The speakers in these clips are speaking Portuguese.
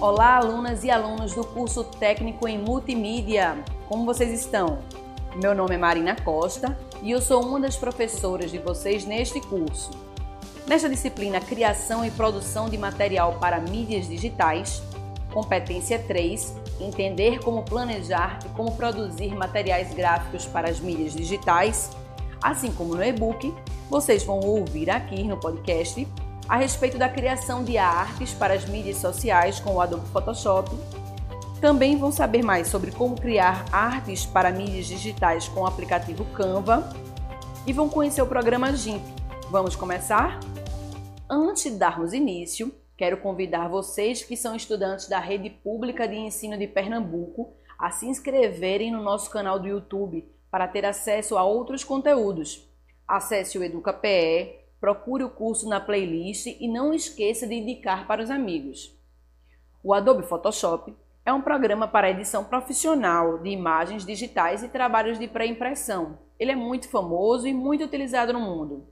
Olá, alunas e alunos do curso técnico em multimídia. Como vocês estão? Meu nome é Marina Costa e eu sou uma das professoras de vocês neste curso. Nesta disciplina Criação e Produção de Material para Mídias Digitais, competência 3, entender como planejar e como produzir materiais gráficos para as mídias digitais, assim como no e-book, vocês vão ouvir aqui no podcast a respeito da criação de artes para as mídias sociais com o Adobe Photoshop. Também vão saber mais sobre como criar artes para mídias digitais com o aplicativo Canva e vão conhecer o programa GIMP. Vamos começar? Antes de darmos início, quero convidar vocês que são estudantes da Rede Pública de Ensino de Pernambuco a se inscreverem no nosso canal do YouTube para ter acesso a outros conteúdos. Acesse o EducaPE, procure o curso na playlist e não esqueça de indicar para os amigos. O Adobe Photoshop é um programa para edição profissional de imagens digitais e trabalhos de pré-impressão. Ele é muito famoso e muito utilizado no mundo.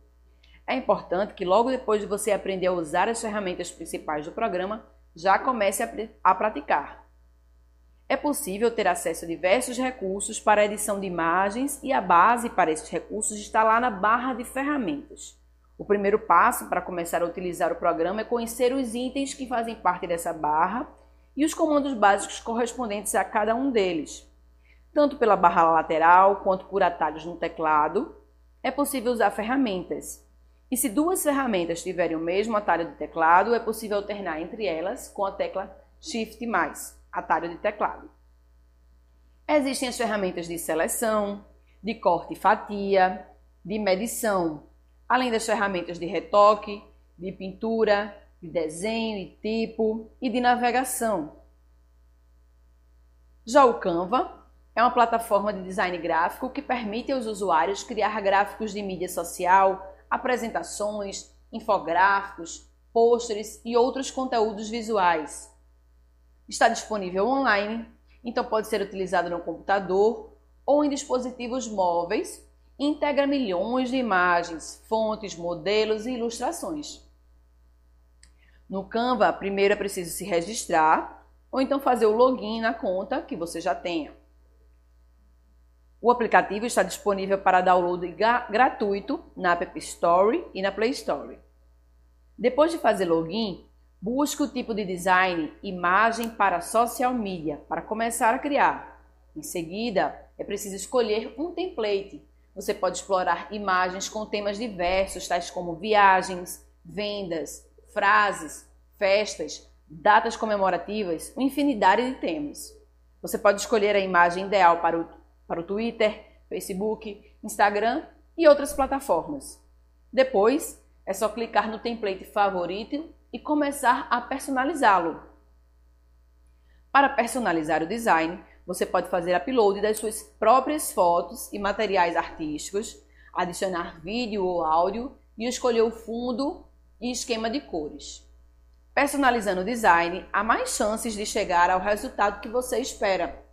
É importante que logo depois de você aprender a usar as ferramentas principais do programa, já comece a, a praticar. É possível ter acesso a diversos recursos para edição de imagens e a base para esses recursos está lá na barra de ferramentas. O primeiro passo para começar a utilizar o programa é conhecer os itens que fazem parte dessa barra e os comandos básicos correspondentes a cada um deles. Tanto pela barra lateral quanto por atalhos no teclado, é possível usar ferramentas. E se duas ferramentas tiverem o mesmo atalho de teclado, é possível alternar entre elas com a tecla Shift+, atalho de teclado. Existem as ferramentas de seleção, de corte e fatia, de medição, além das ferramentas de retoque, de pintura, de desenho e tipo e de navegação. Já o Canva é uma plataforma de design gráfico que permite aos usuários criar gráficos de mídia social, apresentações, infográficos, pôsteres e outros conteúdos visuais. Está disponível online, então pode ser utilizado no computador ou em dispositivos móveis integra milhões de imagens, fontes, modelos e ilustrações. No Canva, primeiro é preciso se registrar ou então fazer o login na conta que você já tenha. O aplicativo está disponível para download gratuito na App Store e na Play Store. Depois de fazer login, busque o tipo de design imagem para social media para começar a criar. Em seguida, é preciso escolher um template você pode explorar imagens com temas diversos, tais como viagens, vendas, frases, festas, datas comemorativas, uma infinidade de temas. Você pode escolher a imagem ideal para o, para o Twitter, Facebook, Instagram e outras plataformas. Depois, é só clicar no template favorito e começar a personalizá-lo. Para personalizar o design, você pode fazer upload das suas próprias fotos e materiais artísticos, adicionar vídeo ou áudio e escolher o fundo e esquema de cores. Personalizando o design, há mais chances de chegar ao resultado que você espera.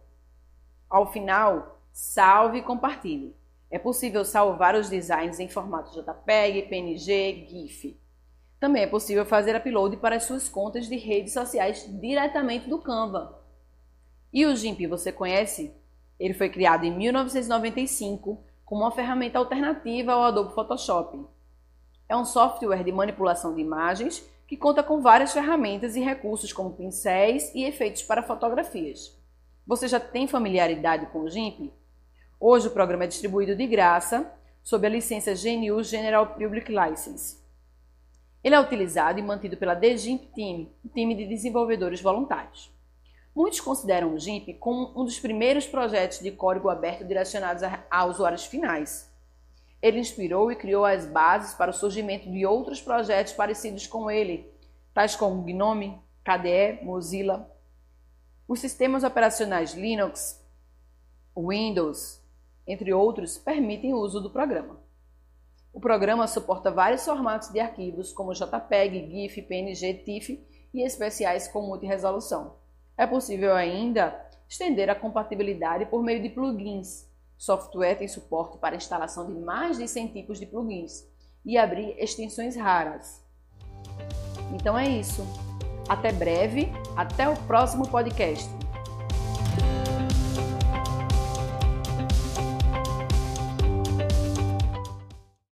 Ao final, salve e compartilhe. É possível salvar os designs em formato JPEG, PNG, GIF. Também é possível fazer upload para as suas contas de redes sociais diretamente do Canva. E o GIMP você conhece? Ele foi criado em 1995 como uma ferramenta alternativa ao Adobe Photoshop. É um software de manipulação de imagens que conta com várias ferramentas e recursos como pincéis e efeitos para fotografias. Você já tem familiaridade com o GIMP? Hoje o programa é distribuído de graça sob a licença GNU General Public License. Ele é utilizado e mantido pela The GIMP Team, um time de desenvolvedores voluntários. Muitos consideram o GIMP como um dos primeiros projetos de código aberto direcionados a, a usuários finais. Ele inspirou e criou as bases para o surgimento de outros projetos parecidos com ele, tais como GNOME, KDE, Mozilla. Os sistemas operacionais Linux, Windows, entre outros, permitem o uso do programa. O programa suporta vários formatos de arquivos, como JPEG, GIF, PNG, TIFF e especiais com multiresolução. É possível ainda estender a compatibilidade por meio de plugins. O software tem suporte para instalação de mais de 100 tipos de plugins e abrir extensões raras. Então é isso. Até breve, até o próximo podcast.